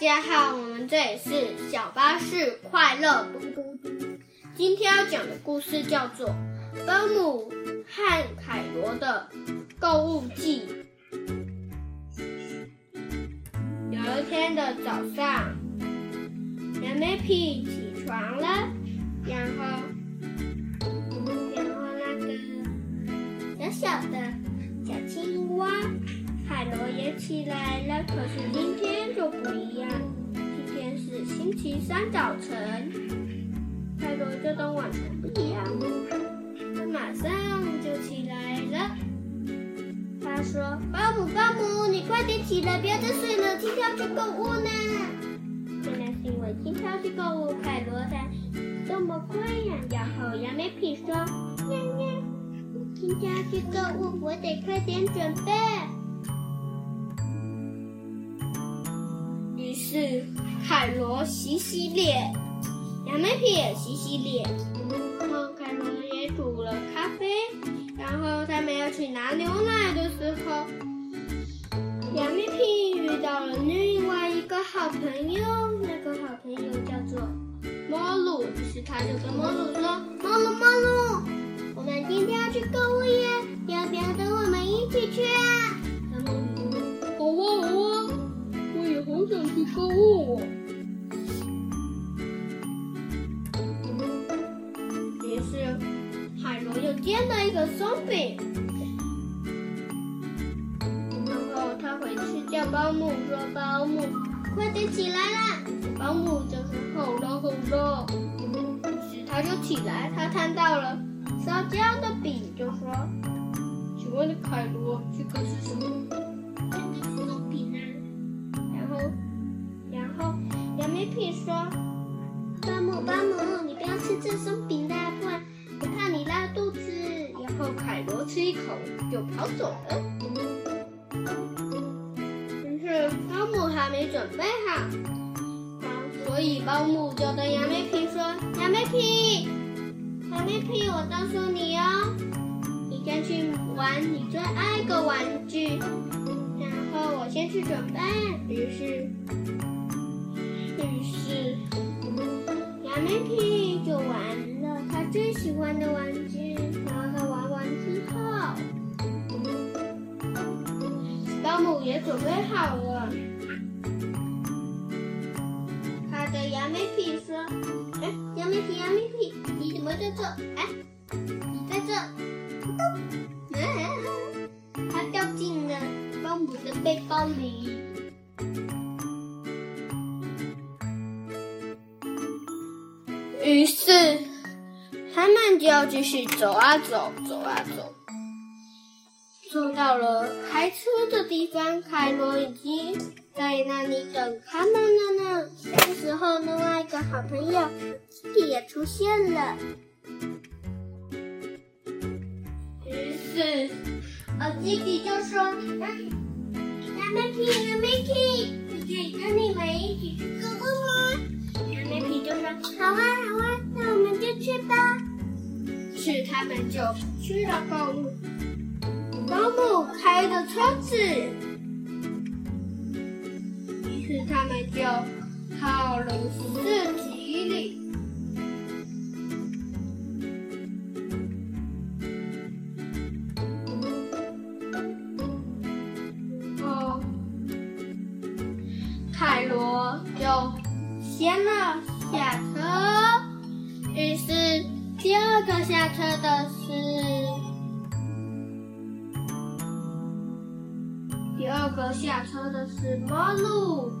大家好，我们这里是小巴士快乐嘟嘟。今天要讲的故事叫做《保姆和凯罗的购物记》。有一天的早上，杨梅皮起床了，然后，然后那个小小的小青蛙海螺也起来了。可是今天就不一样，今天是星期三早晨，海螺就跟往常不一样，他马上就起来了。他说：“保姆，保姆，你快点起来，不要再睡了，今天要去购物呢。”原来是因为今天要去购物，凯罗才这么快呀。然后杨梅皮说：“喵喵，今天要去购物，我得快点准备。”是凯罗洗洗脸，杨梅皮也洗洗脸，然后凯罗也煮了咖啡。然后他们要去拿牛奶的时候，杨梅皮遇到了另外一个好朋友，那个好朋友叫做莫鲁，于是他就跟莫鲁说：“莫鲁，莫鲁，我们今天要去购物耶，要不要跟我们一起去啊？”好想去购物。”于是海螺又煎了一个松饼，然后他回去叫保姆说：“保姆，快点起来啦！”保姆就说：“好了，好了。”于是他就起来，他看到了烧焦的饼，就说：“请问你凯罗，这个是什么？”杨梅皮说：“保姆，保姆，你不要吃这松饼的，不然我怕你拉肚子。”然后凯罗吃一口就跑走了。可是保姆还没准备好，所以保姆就跟杨梅皮说：“杨梅皮，杨梅皮，我告诉你哦，你先去玩你最爱的玩具，然后我先去准备。”于是，于是杨梅皮就玩了他最喜欢的玩具。然后他玩完之后，保姆也准备好了。他的杨梅皮说：“哎，杨梅皮，杨梅皮，你怎么在这？哎，你在这？他掉进了保姆的背包里。要继续走啊走，走啊走，走到了开车的地方。凯罗已经在那里等他们了呢。这时候，另外一个好朋友弟弟也出现了。于是，呃，弟弟就说：“杨梅皮，杨梅皮，可以跟你们一起去购物吗？”杨梅皮就说：“好啊，好啊，那我们就去吧。”是他们就去了购物。保姆开的车子，于是他们就跑了四几里。车的是摩鲁，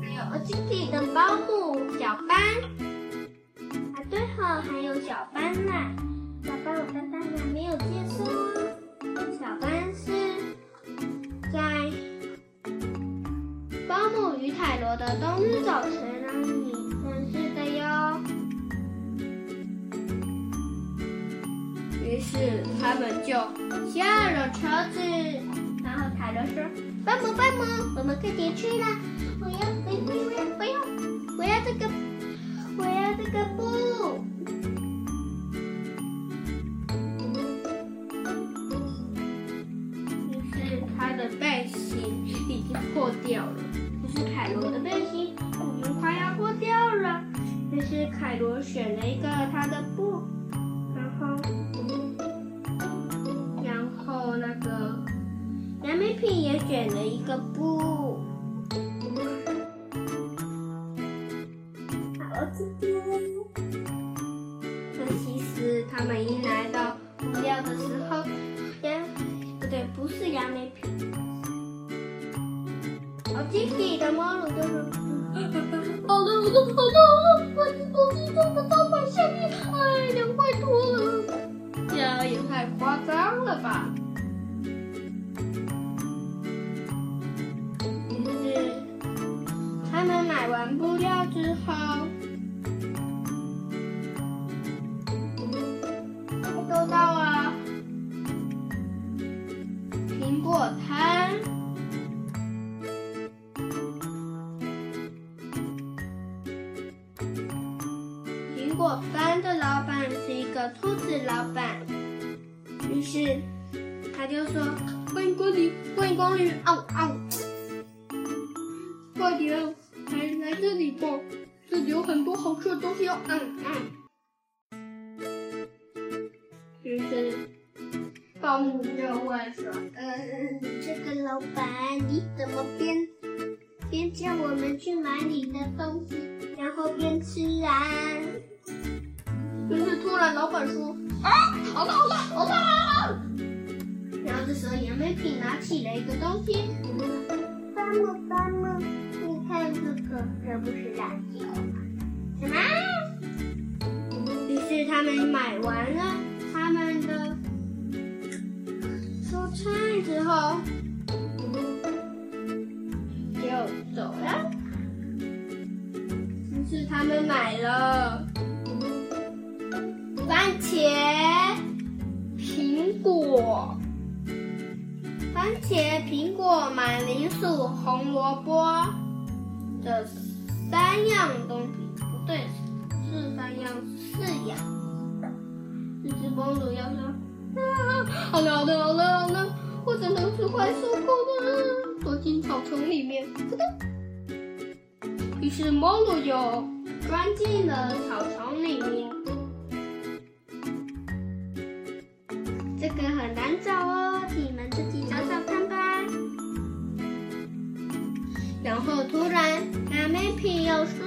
还有阿基蒂的保姆小班。啊，对哈，还有小班呢。小班我刚刚还没有介绍哦。小班是在保姆与凯罗的冬日早晨让你认识的哟。于是他们就下了车子，然后凯罗说，斑马斑马，我们快点去啦，我要我要我要我要这个我要这个布。但是他的背心已经破掉了，这是凯罗的背心已经快要破掉了，但是凯罗选了一个他的布。个布。好，这边。可其实他们一来到物料的时候，杨不对，不是杨梅皮。好，弟弟的猫鲁就说：“好的，好的，好的，好的，我我是这个刀板下面，哎，凉快多了。”这也太夸张了吧！完布料之后，都到了苹果摊。苹果摊的老板是一个兔子老板，于是他就说：“欢迎光临，欢迎光临！嗷东西哦！”嗯嗯。就是保姆就问说：“嗯，这个老板你怎么边边叫我们去买你的东西，然后边吃啊？”于是突然老板说：“啊，好了好了好了！”然后这时候杨梅皮拿起了一个东西，巴木巴木，你看这个，这不是辣椒吗？什么？于是他们买完了他们的蔬菜之后，就走了。于是他们买了。番茄、苹果、番茄、苹果、马铃薯、红萝卜这三样东西，这，样。这只公主要说：“啊，好了好了好了好了，我只能是快收购了，躲进草丛里面。”于是猫鲁就钻进了草丛里面。这个很难找哦，你们自己找找看吧。然后突然，阿梅皮又说：“，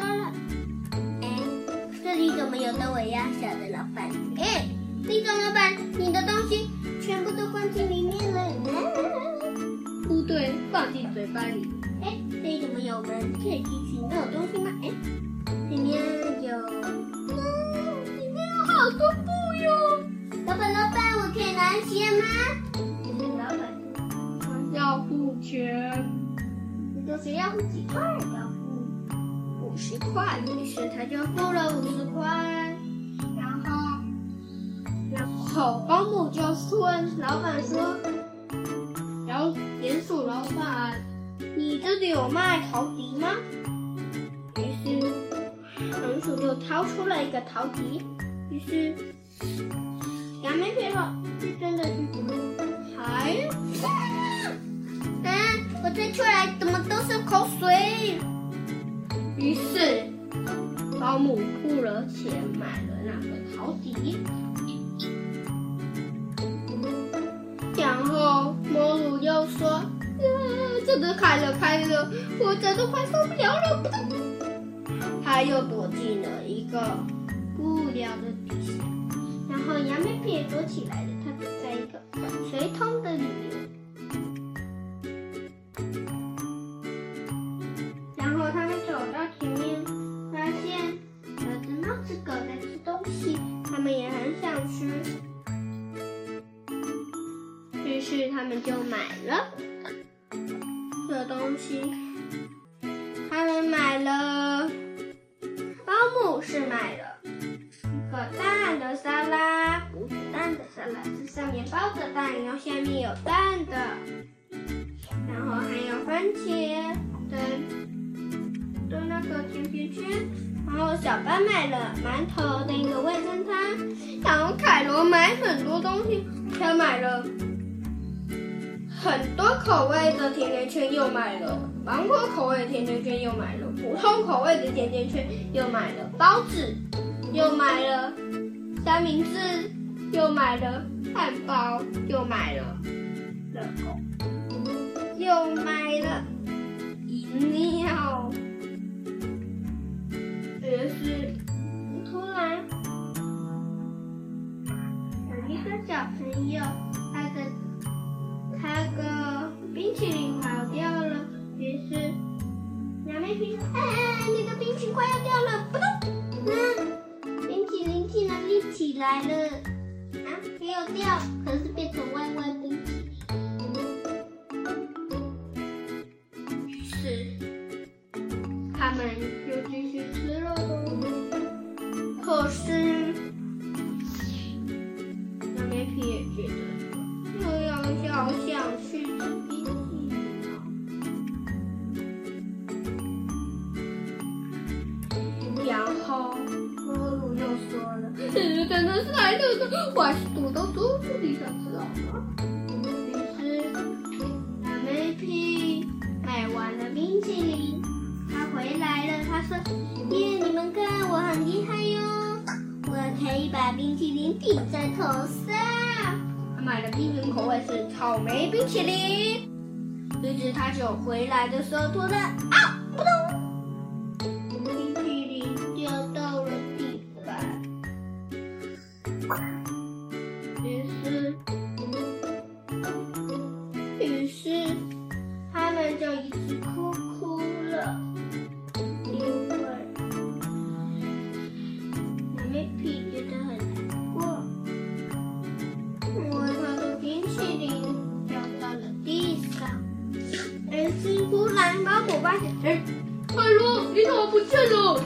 这里怎么有个我要小的老板？哎，李总老板，你的东西全部都放进里面了。不对，放进嘴巴里。哎，这里怎么有门可以进去？那有东西吗？哎，里面有，嗯，里面有好多布哟。”老板，老板，我可以拿钱吗？老板要付钱，你就是要付几块？要付十块，于是他就付了五十块。然后，然后保姆就问老板说：“然后鼹鼠老板，你这里有卖陶笛吗？”于是，鼹鼠就掏出了一个陶笛，于是。杨梅皮说：“是真的是，还……嗯，我吹出来怎么都是口水？”于是保姆付了钱买了那个陶笛，然后摩鲁又说：“真的开了开了，我真的快受不了了！”他又躲进了一个布料的底下。然后杨梅皮也躲起来了，下面有蛋的，然后还有番茄的的那个甜甜圈，然后小班买了馒头的一个味噌汤，然后凯罗买很多东西，他买了很多口味的甜甜圈又买了，芒果口味的甜甜圈又买了，普通口味的甜甜圈又买了，包子又买了，三明治又买了，汉堡又买了，热狗。又买我还是躲到桌子里想吃好吗？”于是，杨梅皮买完了冰淇淋，他回来了。他说：“耶，你们看我很厉害哟，我可以把冰淇淋顶在头上。”他买的冰淇淋口味是草莓冰淇淋。于是他就回来的时候，突然啊，杨梅皮觉得很难过，因为他的冰淇淋掉到了地上。于是忽然猫狗发现，哎，快罗，你怎么不见了？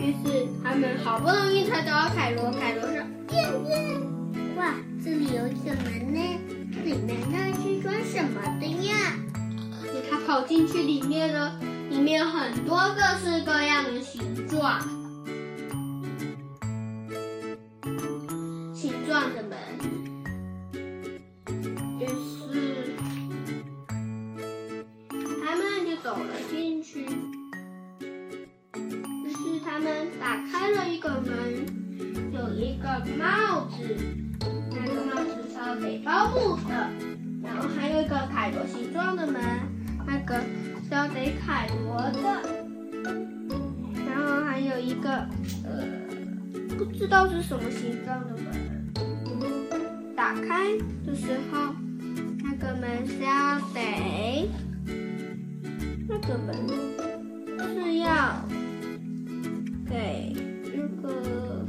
于是他们好不容易才找到凯罗，凯罗说：“耶耶，哇，这里有什么呢？里面那是装什么的呀？”他跑进去里面了，里面有很多各式各样的道是什么形状的门，打开的时候，那个门是要给那个门是要。给那个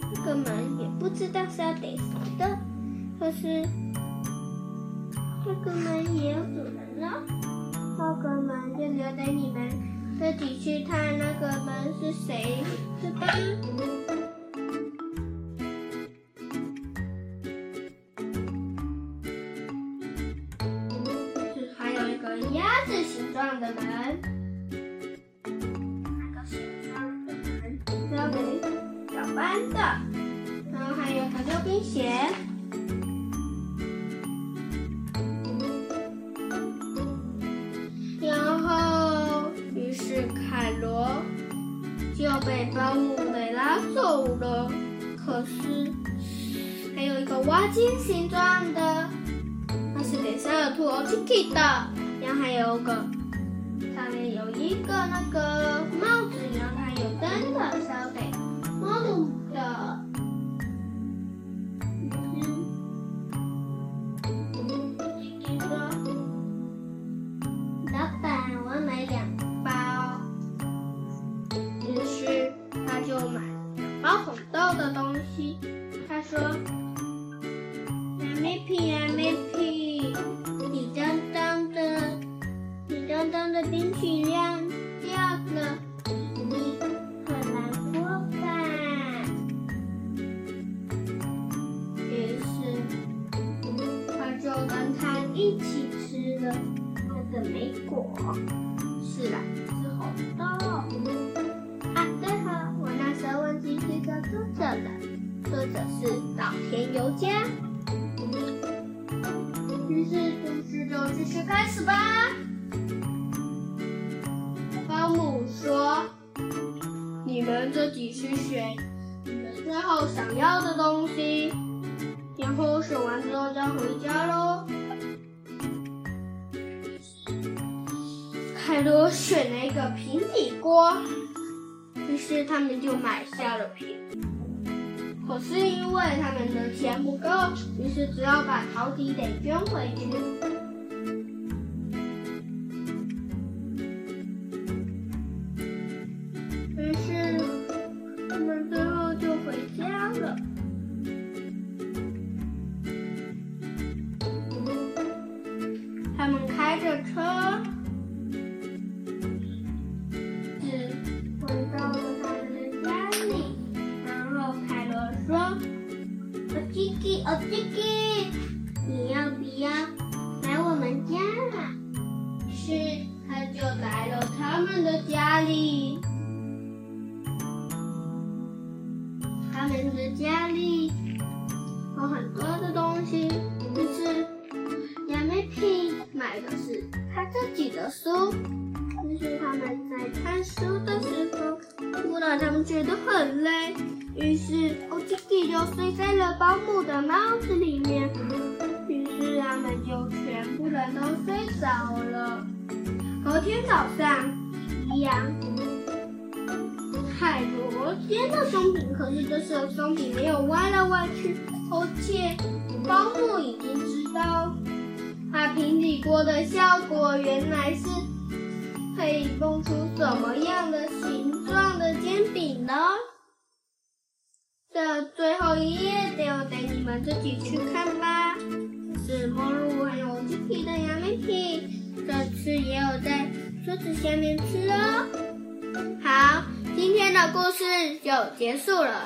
那个门也不知道是要给谁的，可是那个门也有主人了，那个门就留给你们自己去看，那个门是谁的吧。还有一个鸭子形状的门。那个形状的门是要给小班的，然后还有个溜冰鞋。挖金形状的，它是给小耳兔 Tiki 的。然后还有个上面有一个那个帽子，然后还有灯的，是要给猫鲁的。皮，事就开始吧。保姆说：“你们自己去选你们最后想要的东西，然后选完之后再回家喽。”凯罗选了一个平底锅，于是他们就买下了平。可是因为他们的钱不够，于是只要把陶笛得捐回去。很多的东西，于是亚美皮买的是他自己的书。于是他们在看书的时候，突然他们觉得很累，于是欧弟弟就睡在了保姆的帽子里面。于是他们就全部人都睡着了。隔天早上一样，海螺煎的松饼，可是这时候松饼没有歪来歪去，而且保姆已经知道，它平底锅的效果原来是。可以弄出什么样的形状的煎饼呢？这最后一页就等你们自己去看吧。是梦露还有鸡皮的杨梅皮，这次也有在桌子下面吃哦。好，今天的故事就结束了。